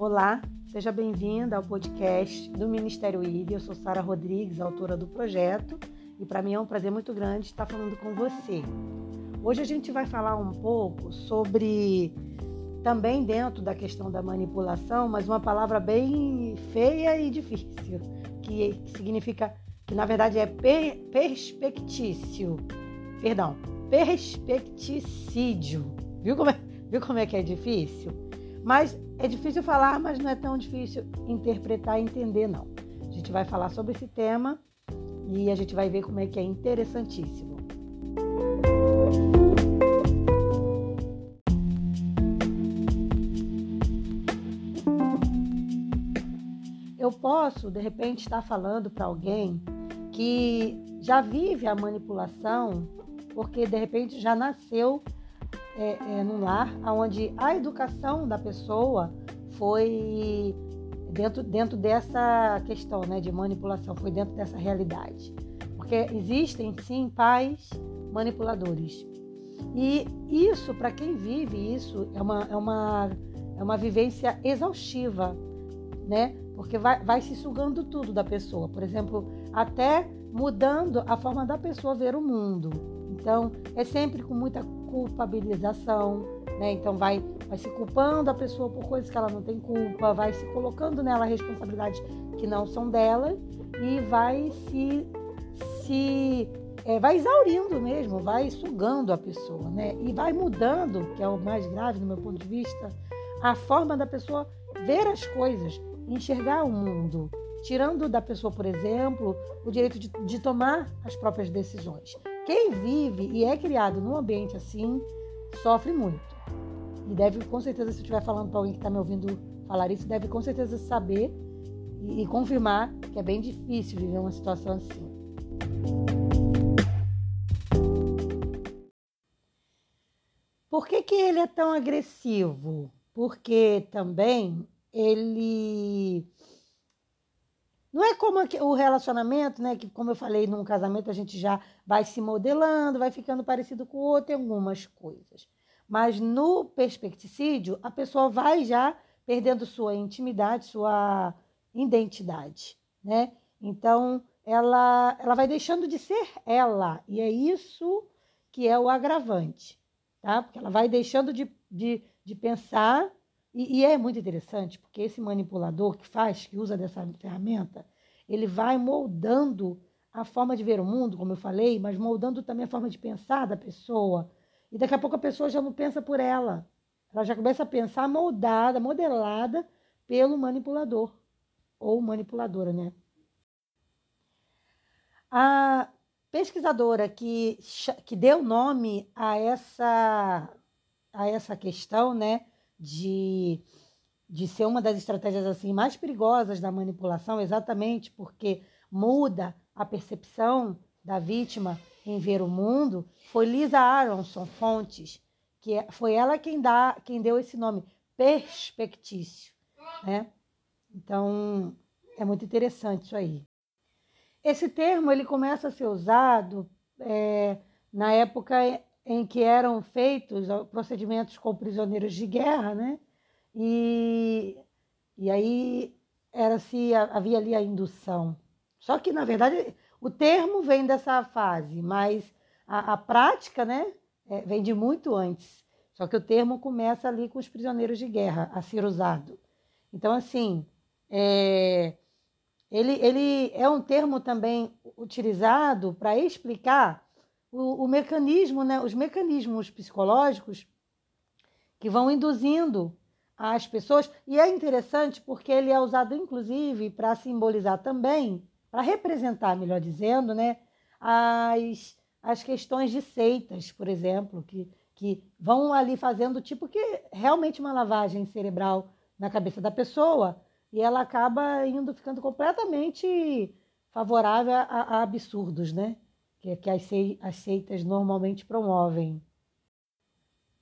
Olá, seja bem-vinda ao podcast do Ministério IB. Eu sou Sara Rodrigues, autora do projeto, e para mim é um prazer muito grande estar falando com você. Hoje a gente vai falar um pouco sobre também dentro da questão da manipulação, mas uma palavra bem feia e difícil, que significa que na verdade é per perspectício. Perdão, perspecticídio. Viu como, é, viu como é que é difícil? Mas é difícil falar, mas não é tão difícil interpretar e entender, não. A gente vai falar sobre esse tema e a gente vai ver como é que é interessantíssimo. Eu posso, de repente, estar falando para alguém que já vive a manipulação, porque de repente já nasceu é, é, num lar onde a educação da pessoa foi dentro, dentro dessa questão né, de manipulação, foi dentro dessa realidade. Porque existem sim pais manipuladores. E isso, para quem vive isso, é uma, é uma, é uma vivência exaustiva, né? Porque vai, vai se sugando tudo da pessoa. Por exemplo, até mudando a forma da pessoa ver o mundo. Então, é sempre com muita culpabilização, né? Então, vai, vai se culpando a pessoa por coisas que ela não tem culpa, vai se colocando nela responsabilidades que não são dela e vai se, se é, vai exaurindo mesmo, vai sugando a pessoa, né? E vai mudando, que é o mais grave do meu ponto de vista, a forma da pessoa ver as coisas, enxergar o mundo, tirando da pessoa, por exemplo, o direito de, de tomar as próprias decisões. Quem vive e é criado num ambiente assim sofre muito. E deve, com certeza, se eu estiver falando para alguém que está me ouvindo falar isso, deve com certeza saber e, e confirmar que é bem difícil viver uma situação assim. Por que, que ele é tão agressivo? Porque também ele não é como o relacionamento, né? Que, como eu falei, num casamento a gente já vai se modelando, vai ficando parecido com o outro em algumas coisas. Mas no perspecticídio, a pessoa vai já perdendo sua intimidade, sua identidade, né? Então, ela, ela vai deixando de ser ela. E é isso que é o agravante, tá? Porque ela vai deixando de, de, de pensar e, e, é muito interessante, porque esse manipulador que faz, que usa dessa ferramenta, ele vai moldando a forma de ver o mundo, como eu falei, mas moldando também a forma de pensar da pessoa. E daqui a pouco a pessoa já não pensa por ela. Ela já começa a pensar moldada, modelada pelo manipulador ou manipuladora, né? A pesquisadora que, que deu nome a essa, a essa questão, né, de, de ser uma das estratégias assim mais perigosas da manipulação, exatamente porque muda a percepção da vítima em ver o mundo, foi Lisa Aronson Fontes, que é, foi ela quem, dá, quem deu esse nome, perspectício. Né? Então, é muito interessante isso aí. Esse termo ele começa a ser usado é, na época em que eram feitos procedimentos com prisioneiros de guerra, né? E, e aí era se havia ali a indução. Só que na verdade o termo vem dessa fase, mas a, a prática, né, é, vem de muito antes. Só que o termo começa ali com os prisioneiros de guerra a ser usado. Então assim, é, ele, ele é um termo também utilizado para explicar o, o mecanismo, né, os mecanismos psicológicos que vão induzindo as pessoas. E é interessante porque ele é usado, inclusive, para simbolizar também, para representar, melhor dizendo, né, as, as questões de seitas, por exemplo, que, que vão ali fazendo tipo que realmente uma lavagem cerebral na cabeça da pessoa e ela acaba indo ficando completamente favorável a, a absurdos, né? Que, que as, as seitas normalmente promovem.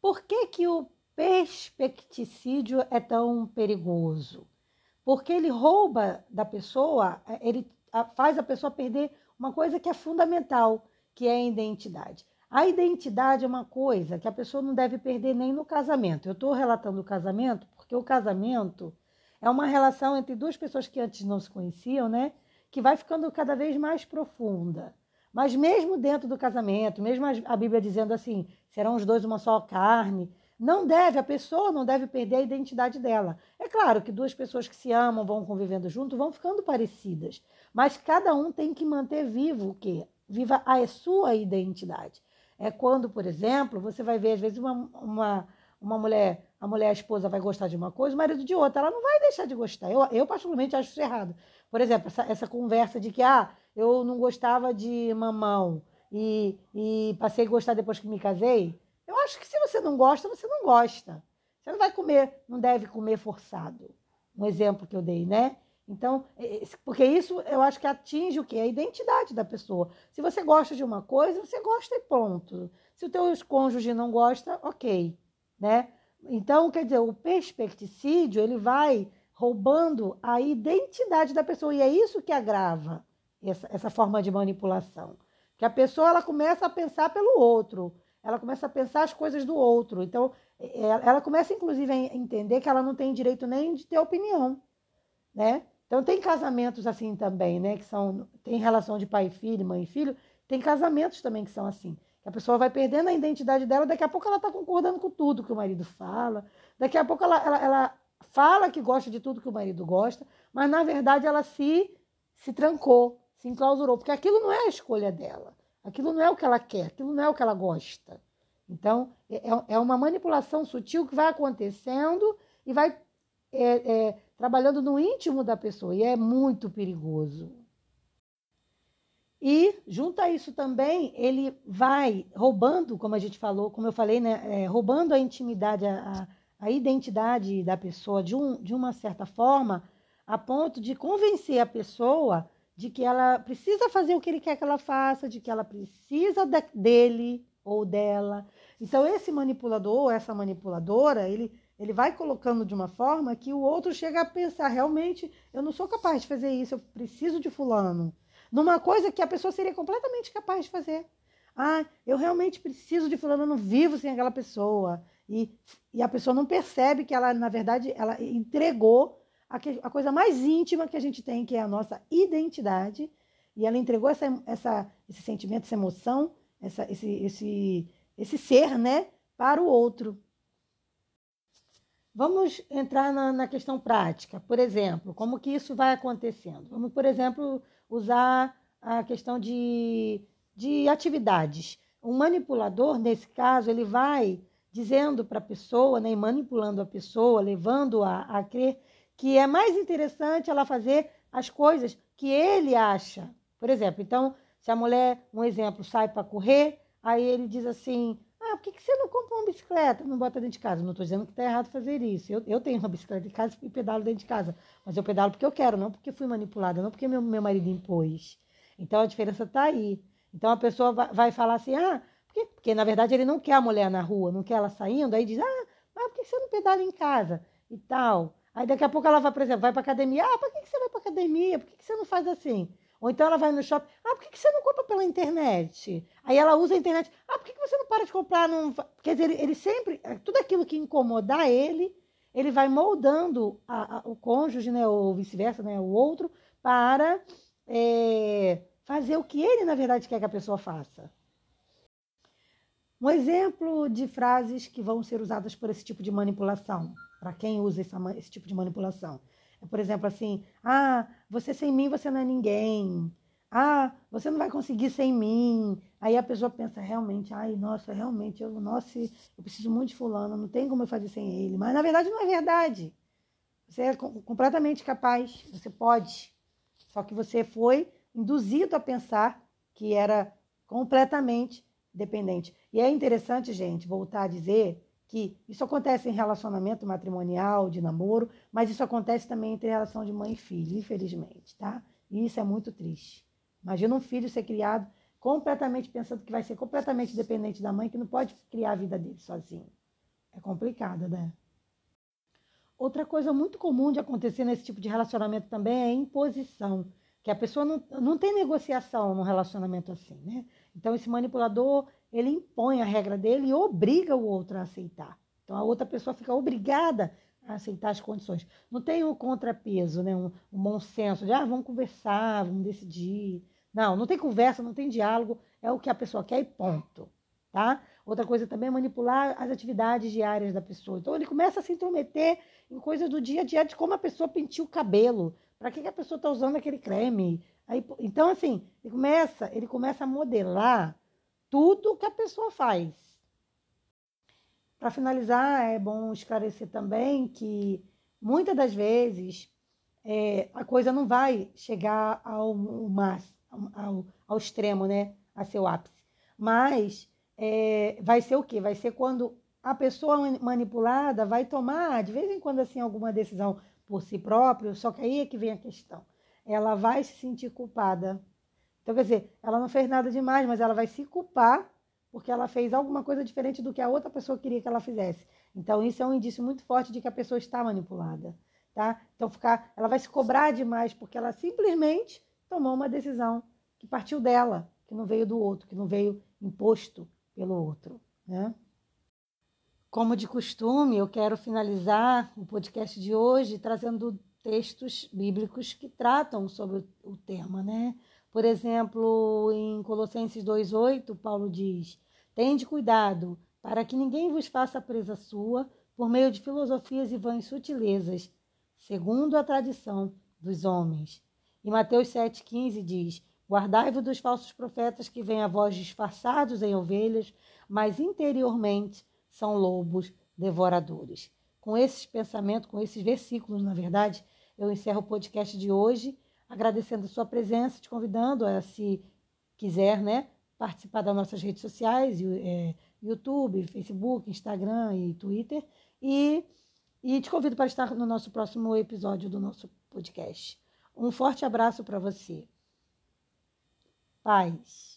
Por que, que o perspecticídio é tão perigoso? Porque ele rouba da pessoa, ele faz a pessoa perder uma coisa que é fundamental, que é a identidade. A identidade é uma coisa que a pessoa não deve perder nem no casamento. Eu estou relatando o casamento porque o casamento é uma relação entre duas pessoas que antes não se conheciam, né? Que vai ficando cada vez mais profunda. Mas mesmo dentro do casamento, mesmo a Bíblia dizendo assim, serão os dois uma só carne, não deve, a pessoa não deve perder a identidade dela. É claro que duas pessoas que se amam, vão convivendo junto, vão ficando parecidas. Mas cada um tem que manter vivo o quê? Viva a sua identidade. É quando, por exemplo, você vai ver, às vezes, uma, uma, uma mulher, a mulher, a esposa, vai gostar de uma coisa, o marido de outra. Ela não vai deixar de gostar. Eu, eu particularmente, acho isso errado. Por exemplo, essa, essa conversa de que, ah, eu não gostava de mamão e, e passei a gostar depois que me casei. Eu acho que se você não gosta, você não gosta. Você não vai comer, não deve comer forçado. Um exemplo que eu dei, né? Então, porque isso eu acho que atinge o quê? A identidade da pessoa. Se você gosta de uma coisa, você gosta e ponto. Se o teu cônjuge não gosta, ok, né? Então, quer dizer, o perspecticídio, ele vai roubando a identidade da pessoa e é isso que agrava essa, essa forma de manipulação. Que a pessoa ela começa a pensar pelo outro, ela começa a pensar as coisas do outro. Então, ela começa inclusive a entender que ela não tem direito nem de ter opinião, né? Então tem casamentos assim também, né? Que são tem relação de pai e filho, mãe e filho. Tem casamentos também que são assim. Que a pessoa vai perdendo a identidade dela, daqui a pouco ela está concordando com tudo que o marido fala. Daqui a pouco ela, ela, ela, fala que gosta de tudo que o marido gosta, mas na verdade ela se, se trancou, se enclausurou, porque aquilo não é a escolha dela. Aquilo não é o que ela quer, aquilo não é o que ela gosta. Então, é, é, é uma manipulação sutil que vai acontecendo e vai é, é, trabalhando no íntimo da pessoa, e é muito perigoso. E, junto a isso também, ele vai roubando, como a gente falou, como eu falei, né, é, roubando a intimidade, a, a identidade da pessoa de, um, de uma certa forma, a ponto de convencer a pessoa de que ela precisa fazer o que ele quer que ela faça, de que ela precisa de, dele ou dela. Então, esse manipulador ou essa manipuladora, ele ele vai colocando de uma forma que o outro chega a pensar: realmente, eu não sou capaz de fazer isso, eu preciso de Fulano. Numa coisa que a pessoa seria completamente capaz de fazer. Ah, eu realmente preciso de Fulano, eu não vivo sem aquela pessoa. E, e a pessoa não percebe que ela, na verdade, ela entregou a, que, a coisa mais íntima que a gente tem, que é a nossa identidade. E ela entregou essa, essa, esse sentimento, essa emoção, essa, esse, esse, esse ser, né, para o outro. Vamos entrar na, na, questão prática. Por exemplo, como que isso vai acontecendo? Vamos, por exemplo, usar a questão de, de atividades. O manipulador, nesse caso, ele vai dizendo para a pessoa, né, manipulando a pessoa, levando-a a crer que é mais interessante ela fazer as coisas que ele acha. Por exemplo, então, se a mulher, um exemplo, sai para correr, aí ele diz assim: ah, por que, você não compra uma bicicleta? Não bota dentro de casa. Não estou dizendo que está errado fazer isso. Eu, eu tenho uma bicicleta em casa e pedalo dentro de casa. Mas eu pedalo porque eu quero, não porque fui manipulada, não porque meu, meu marido impôs. Então a diferença está aí. Então a pessoa vai, vai falar assim, ah, porque, porque, na verdade ele não quer a mulher na rua, não quer ela saindo, aí diz, ah, mas por que você não pedala em casa? E tal. Aí daqui a pouco ela vai, por exemplo, vai para academia. Ah, por que, que você vai para academia? Por que, que você não faz assim? Ou então ela vai no shopping. Ah, por que, que você não compra pela internet? Aí ela usa a internet. Ah, por que, que você não para de comprar? Num... Quer dizer, ele, ele sempre. É, tudo aquilo que incomodar ele, ele vai moldando a, a, o cônjuge, né, ou vice-versa, né, o outro, para é, fazer o que ele, na verdade, quer que a pessoa faça. Um exemplo de frases que vão ser usadas por esse tipo de manipulação, para quem usa essa, esse tipo de manipulação. Por exemplo, assim, ah, você sem mim você não é ninguém. Ah, você não vai conseguir sem mim. Aí a pessoa pensa realmente, ai, nossa, realmente, eu, nossa, eu preciso muito de fulano, não tem como eu fazer sem ele. Mas na verdade não é verdade. Você é completamente capaz, você pode. Só que você foi induzido a pensar que era completamente dependente. E é interessante, gente, voltar a dizer que isso acontece em relacionamento matrimonial, de namoro, mas isso acontece também entre relação de mãe e filho, infelizmente, tá? E isso é muito triste. Imagina um filho ser criado completamente pensando que vai ser completamente dependente da mãe, que não pode criar a vida dele sozinho. É complicado, né? Outra coisa muito comum de acontecer nesse tipo de relacionamento também é a imposição, que a pessoa não, não tem negociação num relacionamento assim, né? Então esse manipulador, ele impõe a regra dele e obriga o outro a aceitar. Então a outra pessoa fica obrigada a aceitar as condições. Não tem um contrapeso, né? um, um bom senso de ah, vamos conversar, vamos decidir. Não, não tem conversa, não tem diálogo, é o que a pessoa quer e ponto. Tá? Outra coisa também é manipular as atividades diárias da pessoa. Então ele começa a se intrometer em coisas do dia a dia, de como a pessoa penteia o cabelo, para que, que a pessoa está usando aquele creme. Aí, então, assim, ele começa, ele começa a modelar tudo que a pessoa faz. Para finalizar, é bom esclarecer também que muitas das vezes é, a coisa não vai chegar ao, ao, ao extremo, né? A seu ápice. Mas é, vai ser o quê? Vai ser quando a pessoa manipulada vai tomar, de vez em quando, assim, alguma decisão por si próprio, só que aí é que vem a questão. Ela vai se sentir culpada. Então, quer dizer, ela não fez nada demais, mas ela vai se culpar porque ela fez alguma coisa diferente do que a outra pessoa queria que ela fizesse. Então, isso é um indício muito forte de que a pessoa está manipulada. Tá? Então, ficar, ela vai se cobrar demais porque ela simplesmente tomou uma decisão que partiu dela, que não veio do outro, que não veio imposto pelo outro. Né? Como de costume, eu quero finalizar o podcast de hoje trazendo textos bíblicos que tratam sobre o tema, né? Por exemplo, em Colossenses 2:8, Paulo diz: "Tende cuidado para que ninguém vos faça presa sua por meio de filosofias e vãs sutilezas, segundo a tradição dos homens." E Mateus 7:15 diz: Guardai-vos dos falsos profetas que vêm a vós disfarçados em ovelhas, mas interiormente são lobos devoradores. Com esses pensamentos, com esses versículos, na verdade, eu encerro o podcast de hoje, agradecendo a sua presença, te convidando a, se quiser, né, participar das nossas redes sociais, é, YouTube, Facebook, Instagram e Twitter. E, e te convido para estar no nosso próximo episódio do nosso podcast. Um forte abraço para você. Paz.